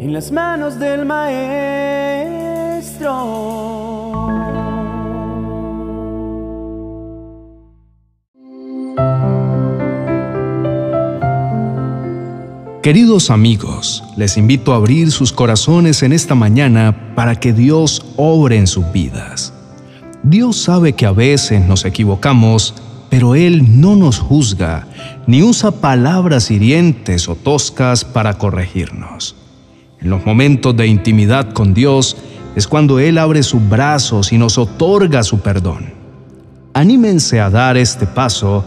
en las manos del Maestro. Queridos amigos, les invito a abrir sus corazones en esta mañana para que Dios obre en sus vidas. Dios sabe que a veces nos equivocamos, pero Él no nos juzga ni usa palabras hirientes o toscas para corregirnos. En los momentos de intimidad con Dios es cuando Él abre sus brazos y nos otorga su perdón. Anímense a dar este paso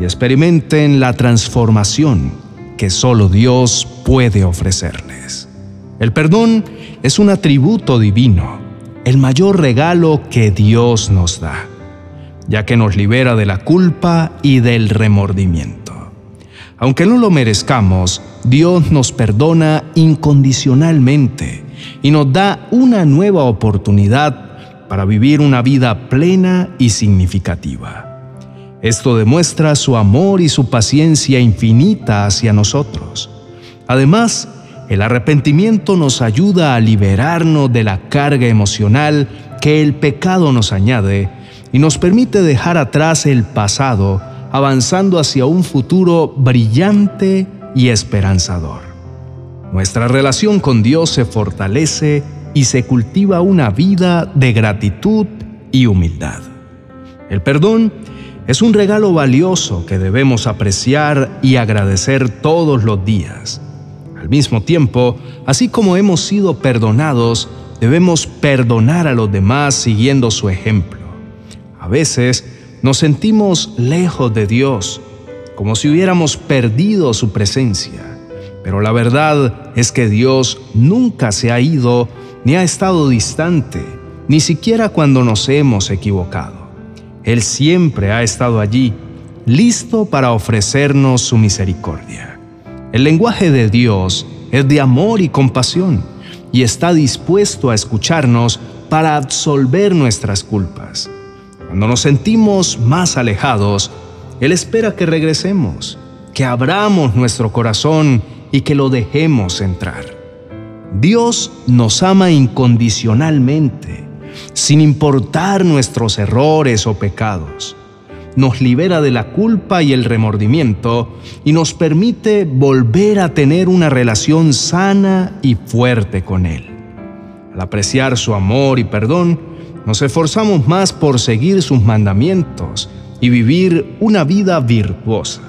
y experimenten la transformación que solo Dios puede ofrecerles. El perdón es un atributo divino, el mayor regalo que Dios nos da, ya que nos libera de la culpa y del remordimiento. Aunque no lo merezcamos, Dios nos perdona incondicionalmente y nos da una nueva oportunidad para vivir una vida plena y significativa. Esto demuestra su amor y su paciencia infinita hacia nosotros. Además, el arrepentimiento nos ayuda a liberarnos de la carga emocional que el pecado nos añade y nos permite dejar atrás el pasado, avanzando hacia un futuro brillante y esperanzador. Nuestra relación con Dios se fortalece y se cultiva una vida de gratitud y humildad. El perdón es un regalo valioso que debemos apreciar y agradecer todos los días. Al mismo tiempo, así como hemos sido perdonados, debemos perdonar a los demás siguiendo su ejemplo. A veces nos sentimos lejos de Dios, como si hubiéramos perdido su presencia. Pero la verdad es que Dios nunca se ha ido ni ha estado distante, ni siquiera cuando nos hemos equivocado. Él siempre ha estado allí, listo para ofrecernos su misericordia. El lenguaje de Dios es de amor y compasión y está dispuesto a escucharnos para absolver nuestras culpas. Cuando nos sentimos más alejados, Él espera que regresemos, que abramos nuestro corazón y que lo dejemos entrar. Dios nos ama incondicionalmente sin importar nuestros errores o pecados. Nos libera de la culpa y el remordimiento y nos permite volver a tener una relación sana y fuerte con Él. Al apreciar su amor y perdón, nos esforzamos más por seguir sus mandamientos y vivir una vida virtuosa.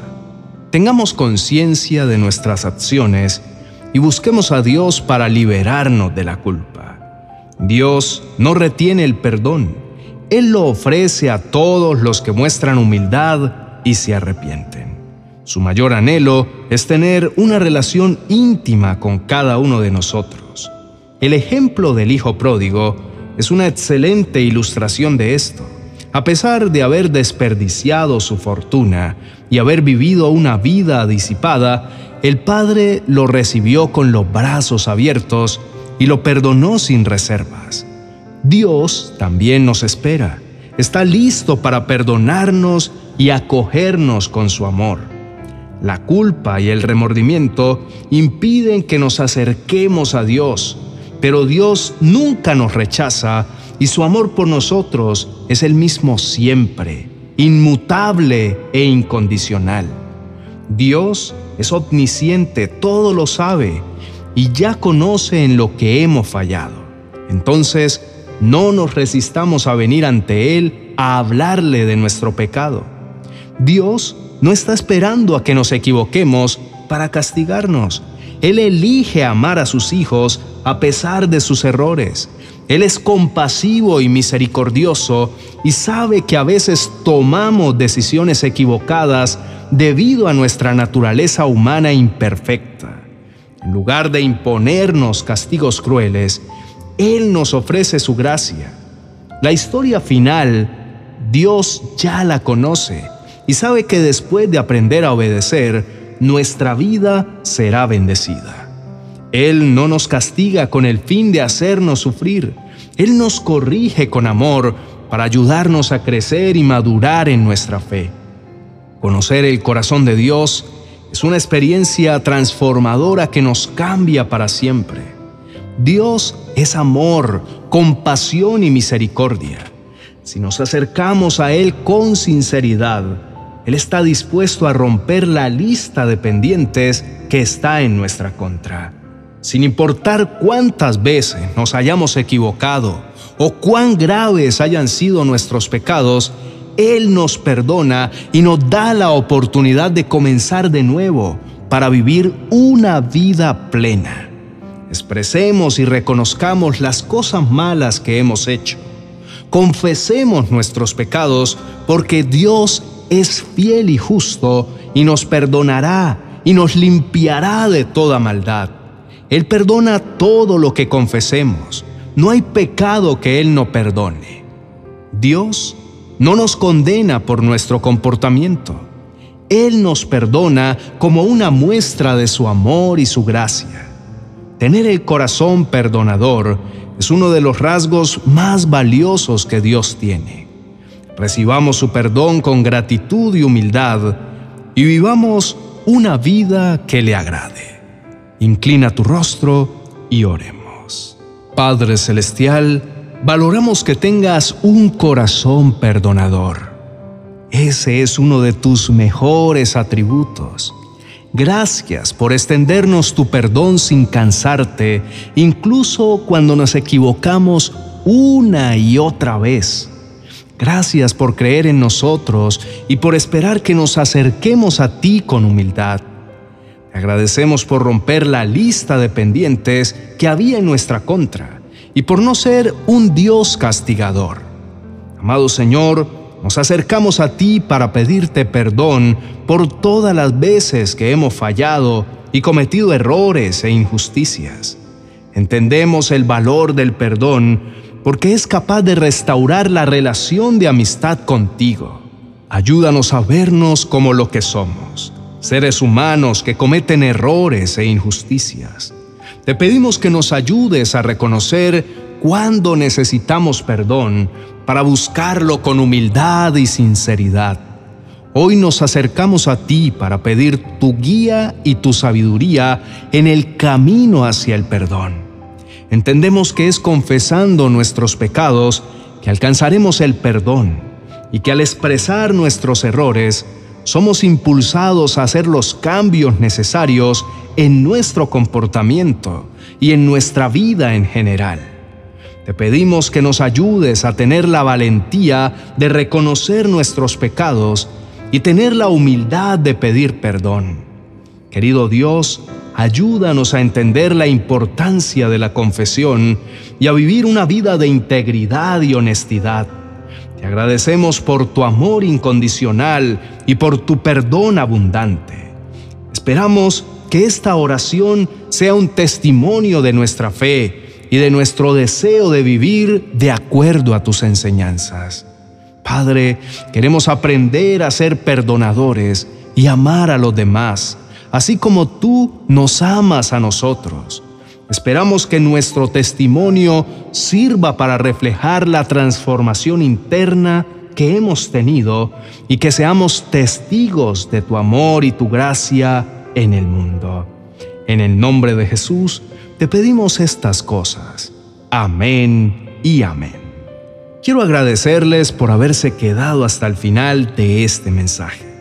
Tengamos conciencia de nuestras acciones y busquemos a Dios para liberarnos de la culpa. Dios no retiene el perdón. Él lo ofrece a todos los que muestran humildad y se arrepienten. Su mayor anhelo es tener una relación íntima con cada uno de nosotros. El ejemplo del Hijo Pródigo es una excelente ilustración de esto. A pesar de haber desperdiciado su fortuna y haber vivido una vida disipada, el Padre lo recibió con los brazos abiertos y lo perdonó sin reservas. Dios también nos espera. Está listo para perdonarnos y acogernos con su amor. La culpa y el remordimiento impiden que nos acerquemos a Dios, pero Dios nunca nos rechaza y su amor por nosotros es el mismo siempre, inmutable e incondicional. Dios es omnisciente, todo lo sabe y ya conoce en lo que hemos fallado. Entonces, no nos resistamos a venir ante Él a hablarle de nuestro pecado. Dios no está esperando a que nos equivoquemos para castigarnos. Él elige amar a sus hijos a pesar de sus errores. Él es compasivo y misericordioso y sabe que a veces tomamos decisiones equivocadas debido a nuestra naturaleza humana imperfecta. En lugar de imponernos castigos crueles, Él nos ofrece su gracia. La historia final, Dios ya la conoce y sabe que después de aprender a obedecer, nuestra vida será bendecida. Él no nos castiga con el fin de hacernos sufrir. Él nos corrige con amor para ayudarnos a crecer y madurar en nuestra fe. Conocer el corazón de Dios es una experiencia transformadora que nos cambia para siempre. Dios es amor, compasión y misericordia. Si nos acercamos a Él con sinceridad, Él está dispuesto a romper la lista de pendientes que está en nuestra contra. Sin importar cuántas veces nos hayamos equivocado o cuán graves hayan sido nuestros pecados, Él nos perdona y nos da la oportunidad de comenzar de nuevo para vivir una vida plena. Expresemos y reconozcamos las cosas malas que hemos hecho. Confesemos nuestros pecados porque Dios es fiel y justo y nos perdonará y nos limpiará de toda maldad. Él perdona todo lo que confesemos. No hay pecado que Él no perdone. Dios no nos condena por nuestro comportamiento. Él nos perdona como una muestra de su amor y su gracia. Tener el corazón perdonador es uno de los rasgos más valiosos que Dios tiene. Recibamos su perdón con gratitud y humildad y vivamos una vida que le agrade. Inclina tu rostro y oremos. Padre Celestial, valoramos que tengas un corazón perdonador. Ese es uno de tus mejores atributos. Gracias por extendernos tu perdón sin cansarte, incluso cuando nos equivocamos una y otra vez. Gracias por creer en nosotros y por esperar que nos acerquemos a ti con humildad. Te agradecemos por romper la lista de pendientes que había en nuestra contra y por no ser un Dios castigador. Amado Señor, nos acercamos a ti para pedirte perdón por todas las veces que hemos fallado y cometido errores e injusticias. Entendemos el valor del perdón porque es capaz de restaurar la relación de amistad contigo. Ayúdanos a vernos como lo que somos, seres humanos que cometen errores e injusticias. Te pedimos que nos ayudes a reconocer cuándo necesitamos perdón para buscarlo con humildad y sinceridad. Hoy nos acercamos a ti para pedir tu guía y tu sabiduría en el camino hacia el perdón. Entendemos que es confesando nuestros pecados que alcanzaremos el perdón y que al expresar nuestros errores somos impulsados a hacer los cambios necesarios en nuestro comportamiento y en nuestra vida en general. Te pedimos que nos ayudes a tener la valentía de reconocer nuestros pecados y tener la humildad de pedir perdón. Querido Dios, ayúdanos a entender la importancia de la confesión y a vivir una vida de integridad y honestidad. Te agradecemos por tu amor incondicional y por tu perdón abundante. Esperamos que esta oración sea un testimonio de nuestra fe y de nuestro deseo de vivir de acuerdo a tus enseñanzas. Padre, queremos aprender a ser perdonadores y amar a los demás, así como tú nos amas a nosotros. Esperamos que nuestro testimonio sirva para reflejar la transformación interna que hemos tenido y que seamos testigos de tu amor y tu gracia en el mundo. En el nombre de Jesús, te pedimos estas cosas. Amén y amén. Quiero agradecerles por haberse quedado hasta el final de este mensaje.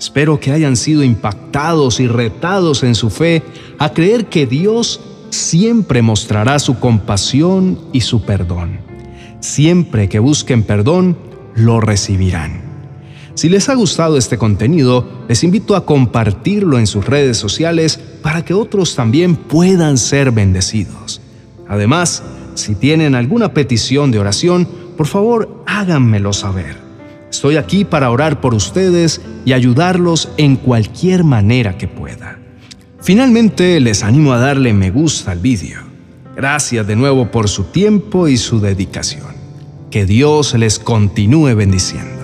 Espero que hayan sido impactados y retados en su fe a creer que Dios siempre mostrará su compasión y su perdón. Siempre que busquen perdón, lo recibirán. Si les ha gustado este contenido, les invito a compartirlo en sus redes sociales para que otros también puedan ser bendecidos. Además, si tienen alguna petición de oración, por favor háganmelo saber. Estoy aquí para orar por ustedes y ayudarlos en cualquier manera que pueda. Finalmente, les animo a darle me gusta al vídeo. Gracias de nuevo por su tiempo y su dedicación. Que Dios les continúe bendiciendo.